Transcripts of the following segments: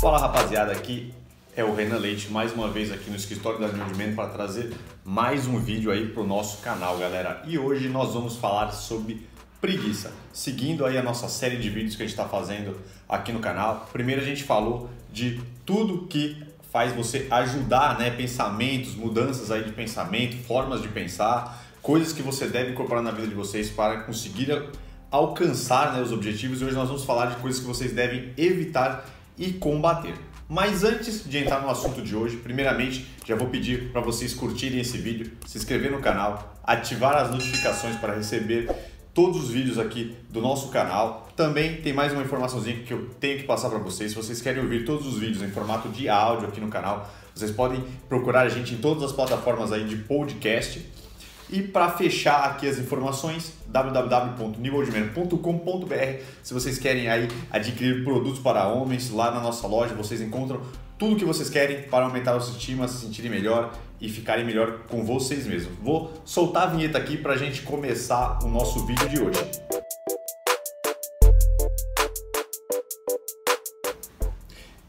Fala rapaziada, aqui é o Renan Leite, mais uma vez aqui no escritório da Newdman para trazer mais um vídeo aí pro nosso canal, galera. E hoje nós vamos falar sobre preguiça, seguindo aí a nossa série de vídeos que a gente está fazendo aqui no canal. Primeiro a gente falou de tudo que faz você ajudar, né, pensamentos, mudanças aí de pensamento, formas de pensar, coisas que você deve incorporar na vida de vocês para conseguir alcançar né, os objetivos. E hoje nós vamos falar de coisas que vocês devem evitar e combater. Mas antes de entrar no assunto de hoje, primeiramente já vou pedir para vocês curtirem esse vídeo, se inscrever no canal, ativar as notificações para receber todos os vídeos aqui do nosso canal. Também tem mais uma informaçãozinha que eu tenho que passar para vocês. Se vocês querem ouvir todos os vídeos em formato de áudio aqui no canal, vocês podem procurar a gente em todas as plataformas aí de podcast. E para fechar aqui as informações, www.niveldemeno.com.br. Se vocês querem aí adquirir produtos para homens, lá na nossa loja vocês encontram tudo que vocês querem para aumentar a autoestima, se sentirem melhor e ficarem melhor com vocês mesmos. Vou soltar a vinheta aqui para a gente começar o nosso vídeo de hoje.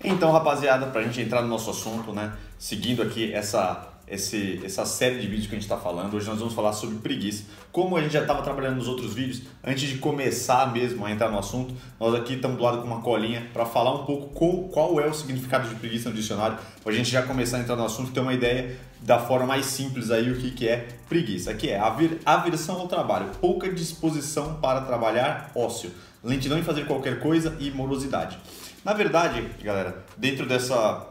Então, rapaziada, para a gente entrar no nosso assunto, né? Seguindo aqui essa esse, essa série de vídeos que a gente está falando. Hoje nós vamos falar sobre preguiça. Como a gente já estava trabalhando nos outros vídeos, antes de começar mesmo a entrar no assunto, nós aqui estamos do lado com uma colinha para falar um pouco qual, qual é o significado de preguiça no dicionário, para a gente já começar a entrar no assunto e ter uma ideia da forma mais simples aí o que, que é preguiça, que é aversão ao trabalho, pouca disposição para trabalhar, ócio, lentidão em fazer qualquer coisa e morosidade. Na verdade, galera, dentro dessa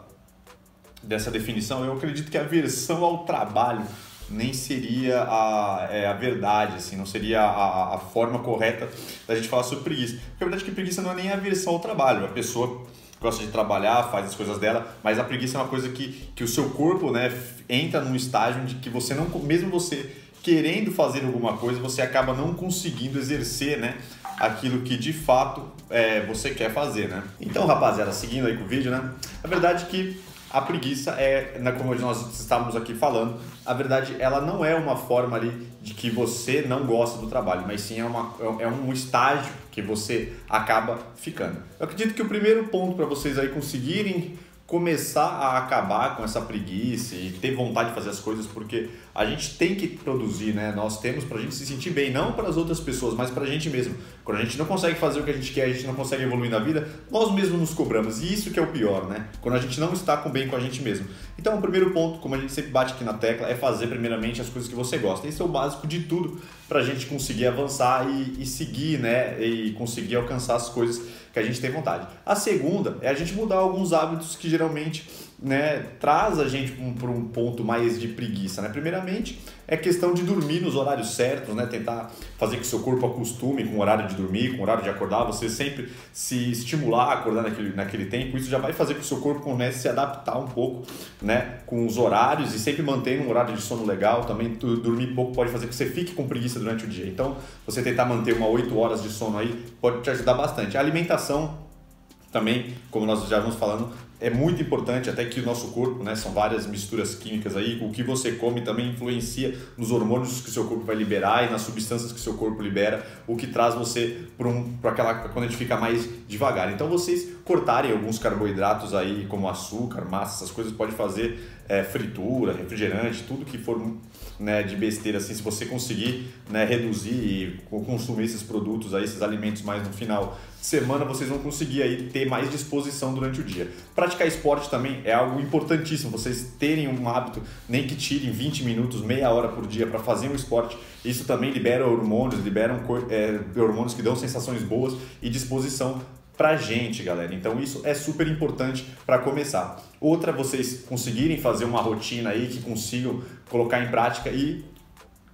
dessa definição, eu acredito que a aversão ao trabalho nem seria a, é, a verdade, assim, não seria a, a forma correta da gente falar sobre preguiça. Porque a verdade é que preguiça não é nem a aversão ao trabalho, a pessoa gosta de trabalhar, faz as coisas dela, mas a preguiça é uma coisa que, que o seu corpo né, entra num estágio de que você não, mesmo você querendo fazer alguma coisa, você acaba não conseguindo exercer né, aquilo que de fato é, você quer fazer. Né? Então, rapaziada, seguindo aí com o vídeo, né? A verdade é que a preguiça é, né, como nós estávamos aqui falando, a verdade ela não é uma forma ali de que você não gosta do trabalho, mas sim é, uma, é um estágio que você acaba ficando. Eu acredito que o primeiro ponto para vocês aí conseguirem começar a acabar com essa preguiça e ter vontade de fazer as coisas, porque a gente tem que produzir, né? Nós temos para a gente se sentir bem, não para as outras pessoas, mas para a gente mesmo. Quando a gente não consegue fazer o que a gente quer, a gente não consegue evoluir na vida, nós mesmos nos cobramos. E isso que é o pior, né? Quando a gente não está com bem com a gente mesmo. Então, o primeiro ponto, como a gente sempre bate aqui na tecla, é fazer primeiramente as coisas que você gosta. Esse é o básico de tudo para a gente conseguir avançar e, e seguir, né? E conseguir alcançar as coisas que a gente tem vontade. A segunda é a gente mudar alguns hábitos que geralmente né, traz a gente para um, ponto mais de preguiça. Né? Primeiramente, é questão de dormir nos horários certos, né? tentar fazer que o seu corpo acostume com o horário de dormir, com o horário de acordar, você sempre se estimular a acordar naquele, naquele tempo, isso já vai fazer que o seu corpo comece a se adaptar um pouco né, com os horários e sempre manter um horário de sono legal. Também dormir pouco pode fazer que você fique com preguiça durante o dia. Então, você tentar manter uma 8 horas de sono aí pode te ajudar bastante. A alimentação também, como nós já vamos falando, é muito importante até que o nosso corpo, né, são várias misturas químicas aí, o que você come também influencia nos hormônios que seu corpo vai liberar e nas substâncias que seu corpo libera, o que traz você para um, aquela quando a gente fica mais devagar. Então vocês cortarem alguns carboidratos aí, como açúcar, massa, essas coisas pode fazer é, fritura, refrigerante, tudo que for né, de besteira assim, se você conseguir né, reduzir e consumir esses produtos aí, esses alimentos mais no final semana, vocês vão conseguir aí ter mais disposição durante o dia. Praticar esporte também é algo importantíssimo, vocês terem um hábito, nem que tirem 20 minutos, meia hora por dia para fazer um esporte, isso também libera hormônios, liberam é, hormônios que dão sensações boas e disposição pra gente, galera. Então isso é super importante para começar. Outra, vocês conseguirem fazer uma rotina aí que consigam colocar em prática e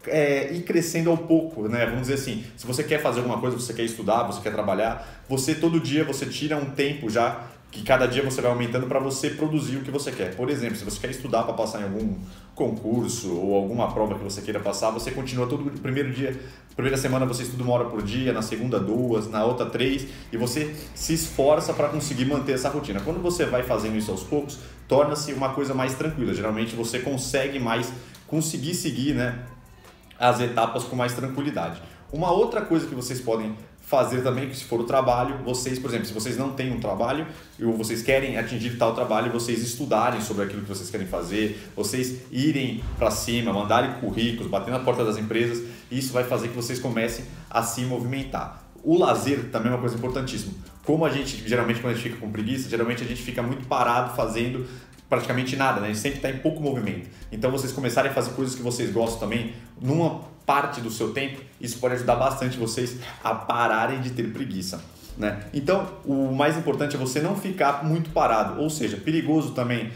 é, ir crescendo ao pouco, né? Vamos dizer assim, se você quer fazer alguma coisa, você quer estudar, você quer trabalhar, você todo dia você tira um tempo já que cada dia você vai aumentando para você produzir o que você quer. Por exemplo, se você quer estudar para passar em algum concurso ou alguma prova que você queira passar, você continua todo primeiro dia, primeira semana você estuda uma hora por dia, na segunda duas, na outra três, e você se esforça para conseguir manter essa rotina. Quando você vai fazendo isso aos poucos, torna-se uma coisa mais tranquila. Geralmente você consegue mais conseguir seguir, né, as etapas com mais tranquilidade. Uma outra coisa que vocês podem fazer também, que se for o trabalho, vocês, por exemplo, se vocês não têm um trabalho ou vocês querem atingir tal trabalho, vocês estudarem sobre aquilo que vocês querem fazer, vocês irem para cima, mandarem currículos, bater na porta das empresas, isso vai fazer que vocês comecem a se movimentar. O lazer também é uma coisa importantíssima. Como a gente, geralmente, quando a gente fica com preguiça, geralmente a gente fica muito parado fazendo praticamente nada, né? Gente sempre está em pouco movimento. Então, vocês começarem a fazer coisas que vocês gostam também, numa parte do seu tempo, isso pode ajudar bastante vocês a pararem de ter preguiça. Né? Então, o mais importante é você não ficar muito parado, ou seja, perigoso também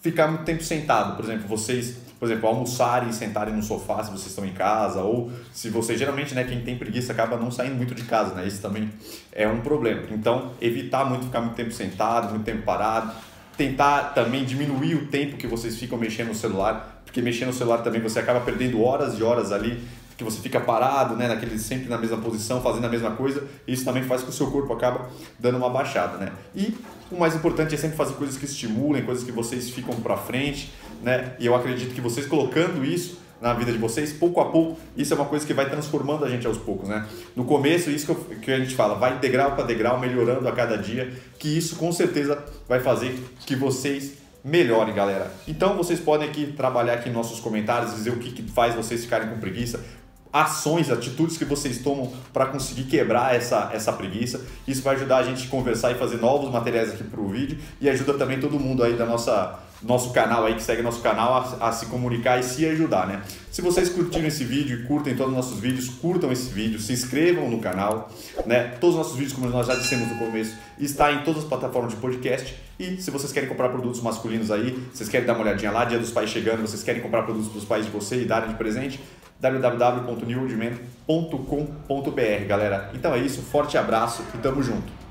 ficar muito tempo sentado. Por exemplo, vocês, por exemplo, almoçarem e sentarem no sofá se vocês estão em casa, ou se você geralmente, né, quem tem preguiça acaba não saindo muito de casa, né? Isso também é um problema. Então, evitar muito ficar muito tempo sentado, muito tempo parado, tentar também diminuir o tempo que vocês ficam mexendo no celular porque mexendo no celular também você acaba perdendo horas e horas ali, que você fica parado, né, naquele, sempre na mesma posição, fazendo a mesma coisa, e isso também faz com que o seu corpo acaba dando uma baixada, né? E o mais importante é sempre fazer coisas que estimulem, coisas que vocês ficam para frente, né? E eu acredito que vocês colocando isso na vida de vocês, pouco a pouco, isso é uma coisa que vai transformando a gente aos poucos, né? No começo, isso que, a gente fala, vai degrau para degrau, melhorando a cada dia, que isso com certeza vai fazer que vocês melhore, galera. Então vocês podem aqui trabalhar aqui nos nossos comentários, dizer o que, que faz vocês ficarem com preguiça, ações, atitudes que vocês tomam para conseguir quebrar essa, essa preguiça. Isso vai ajudar a gente a conversar e fazer novos materiais aqui para o vídeo e ajuda também todo mundo aí da nossa nosso canal aí que segue nosso canal a, a, se comunicar e se ajudar, né? Se vocês curtiram esse vídeo e curtem todos os nossos vídeos, curtam esse vídeo, se inscrevam no canal, né? Todos os nossos vídeos, como nós já dissemos no começo, está em todas as plataformas de podcast e se vocês querem comprar produtos masculinos aí, vocês querem dar uma olhadinha lá, Dia dos Pais chegando, vocês querem comprar produtos para os pais de você e darem de presente, www.newoldman.com.br, galera. Então é isso, forte abraço e tamo junto.